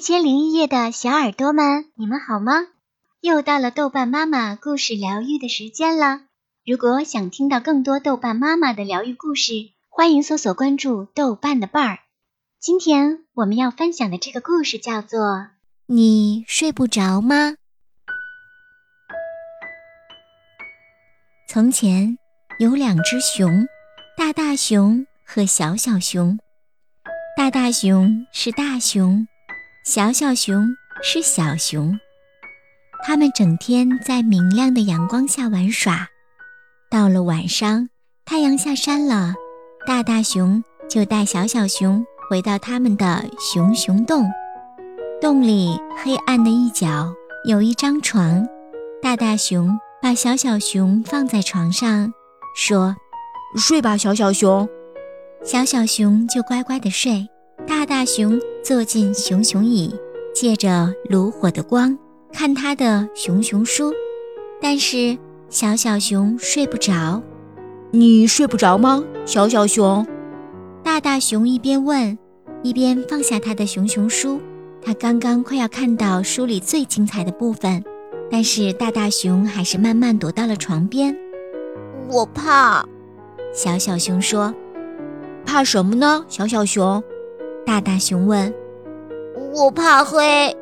一千零一夜的小耳朵们，你们好吗？又到了豆瓣妈妈故事疗愈的时间了。如果想听到更多豆瓣妈妈的疗愈故事，欢迎搜索关注豆瓣的伴儿。今天我们要分享的这个故事叫做《你睡不着吗》。从前有两只熊，大大熊和小小熊。大大熊是大熊。小小熊是小熊，它们整天在明亮的阳光下玩耍。到了晚上，太阳下山了，大大熊就带小小熊回到他们的熊熊洞。洞里黑暗的一角有一张床，大大熊把小小熊放在床上，说：“睡吧，小小熊。”小小熊就乖乖的睡。大大熊坐进熊熊椅，借着炉火的光看他的熊熊书，但是小小熊睡不着。你睡不着吗，小小熊？大大熊一边问，一边放下他的熊熊书。他刚刚快要看到书里最精彩的部分，但是大大熊还是慢慢躲到了床边。我怕。小小熊说：“怕什么呢，小小熊？”大大熊问：“我怕黑。”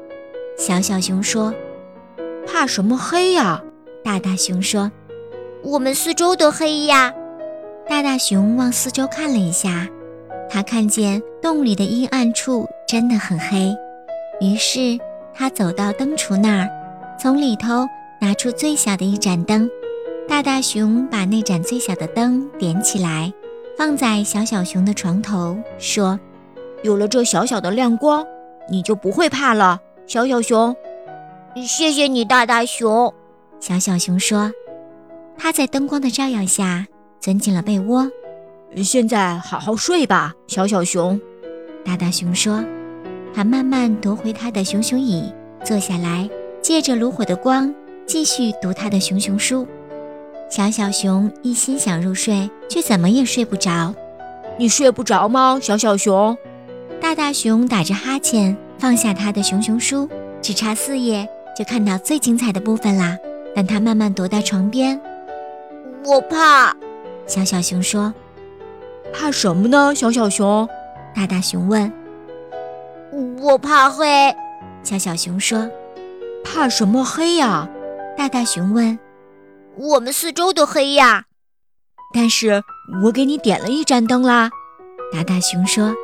小小熊说：“怕什么黑呀？”大大熊说：“我们四周都黑呀。”大大熊往四周看了一下，他看见洞里的阴暗处真的很黑，于是他走到灯橱那儿，从里头拿出最小的一盏灯。大大熊把那盏最小的灯点起来，放在小小熊的床头，说。有了这小小的亮光，你就不会怕了，小小熊。谢谢你，大大熊。小小熊说：“他在灯光的照耀下钻进了被窝。现在好好睡吧，小小熊。”大大熊说。他慢慢夺回他的熊熊椅，坐下来，借着炉火的光，继续读他的熊熊书。小小熊一心想入睡，却怎么也睡不着。你睡不着吗，小小熊？大大熊打着哈欠，放下他的熊熊书，只差四页就看到最精彩的部分啦。但他慢慢踱到床边。我怕，小小熊说。怕什么呢？小小熊。大大熊问。我怕黑，小小熊说。怕什么黑呀？大大熊问。我们四周都黑呀。但是我给你点了一盏灯啦。大大熊说。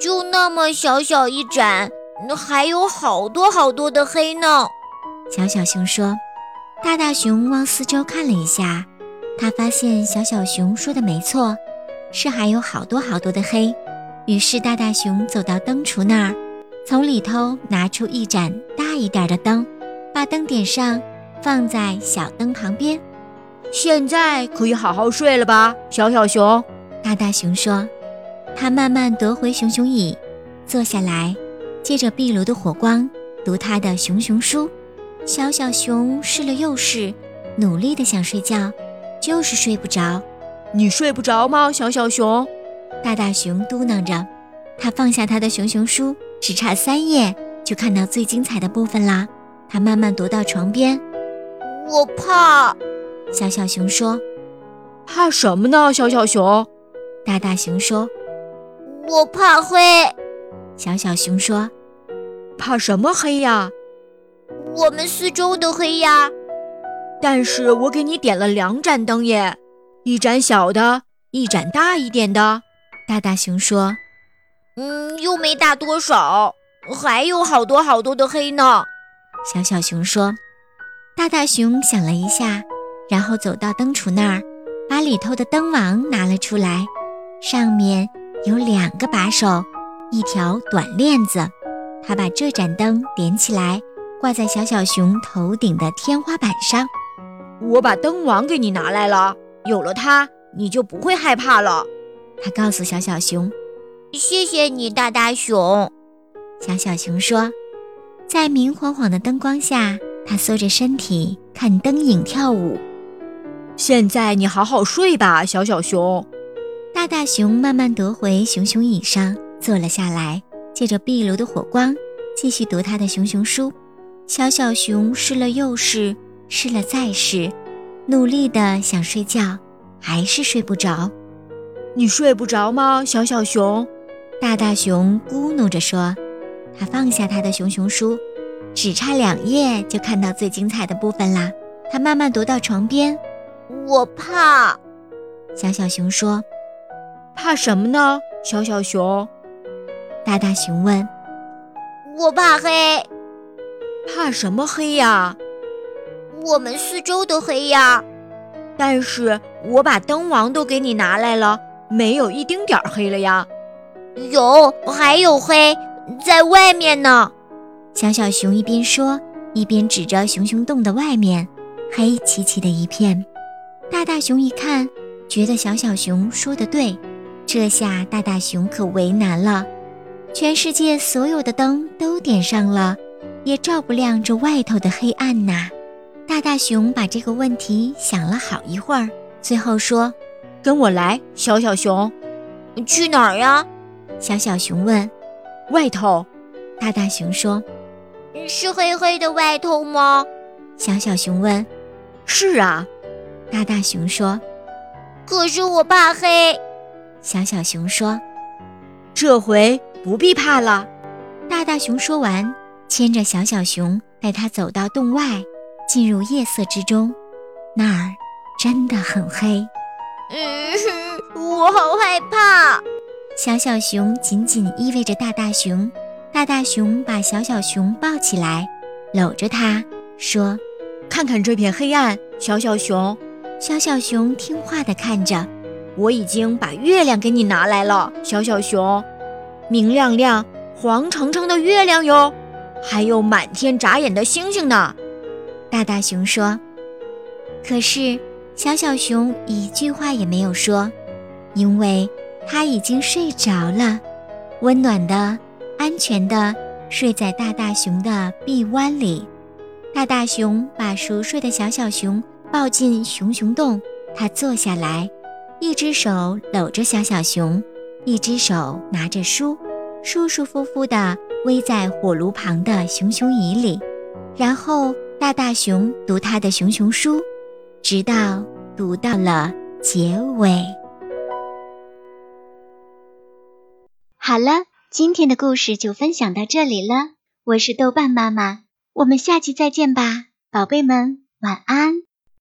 就那么小小一盏，还有好多好多的黑呢。小小熊说：“大大熊往四周看了一下，他发现小小熊说的没错，是还有好多好多的黑。于是大大熊走到灯橱那儿，从里头拿出一盏大一点的灯，把灯点上，放在小灯旁边。现在可以好好睡了吧，小小熊？大大熊说。”他慢慢夺回熊熊椅，坐下来，借着壁炉的火光读他的熊熊书。小小熊试了又试，努力的想睡觉，就是睡不着。你睡不着吗，小小熊？大大熊嘟囔着。他放下他的熊熊书，只差三页就看到最精彩的部分啦。他慢慢踱到床边。我怕。小小熊说。怕什么呢，小小熊？大大熊说。我怕黑，小小熊说：“怕什么黑呀？我们四周都黑呀。但是我给你点了两盏灯耶，一盏小的，一盏大一点的。”大大熊说：“嗯，又没大多少，还有好多好多的黑呢。”小小熊说：“大大熊想了一下，然后走到灯橱那儿，把里头的灯王拿了出来，上面。”有两个把手，一条短链子。他把这盏灯点起来，挂在小小熊头顶的天花板上。我把灯王给你拿来了，有了它，你就不会害怕了。他告诉小小熊：“谢谢你，大大熊。”小小熊说：“在明晃晃的灯光下，他缩着身体看灯影跳舞。现在你好好睡吧，小小熊。”大大熊慢慢踱回熊熊椅上，坐了下来，借着壁炉的火光，继续读他的熊熊书。小小熊试了又试，试了再试，努力的想睡觉，还是睡不着。你睡不着吗，小小熊？大大熊咕哝着说。他放下他的熊熊书，只差两页就看到最精彩的部分啦。他慢慢踱到床边，我怕。小小熊说：“怕什么呢？”小小熊，大大熊问：“我怕黑。”怕什么黑呀？我们四周都黑呀。但是我把灯王都给你拿来了，没有一丁点儿黑了呀。有，还有黑在外面呢。小小熊一边说，一边指着熊熊洞的外面，黑漆漆的一片。大大熊一看，觉得小小熊说的对，这下大大熊可为难了。全世界所有的灯都点上了。也照不亮这外头的黑暗呐！大大熊把这个问题想了好一会儿，最后说：“跟我来，小小熊。”“去哪儿呀？”小小熊问。“外头。”大大熊说。“是黑黑的外头吗？”小小熊问。“是啊。”大大熊说。“可是我怕黑。”小小熊说。“这回不必怕了。”大大熊说完。牵着小小熊，带它走到洞外，进入夜色之中。那儿真的很黑。嗯，我好害怕。小小熊紧紧依偎着大大熊，大大熊把小小熊抱起来，搂着它说：“看看这片黑暗，小小熊。”小小熊听话地看着。我已经把月亮给你拿来了，小小熊，明亮亮、黄澄澄的月亮哟。还有满天眨眼的星星呢，大大熊说。可是小小熊一句话也没有说，因为它已经睡着了，温暖的、安全的睡在大大熊的臂弯里。大大熊把熟睡的小小熊抱进熊熊洞，他坐下来，一只手搂着小小熊，一只手拿着书，舒舒服服的。偎在火炉旁的熊熊椅里，然后大大熊读他的熊熊书，直到读到了结尾。好了，今天的故事就分享到这里了。我是豆瓣妈妈，我们下期再见吧，宝贝们，晚安。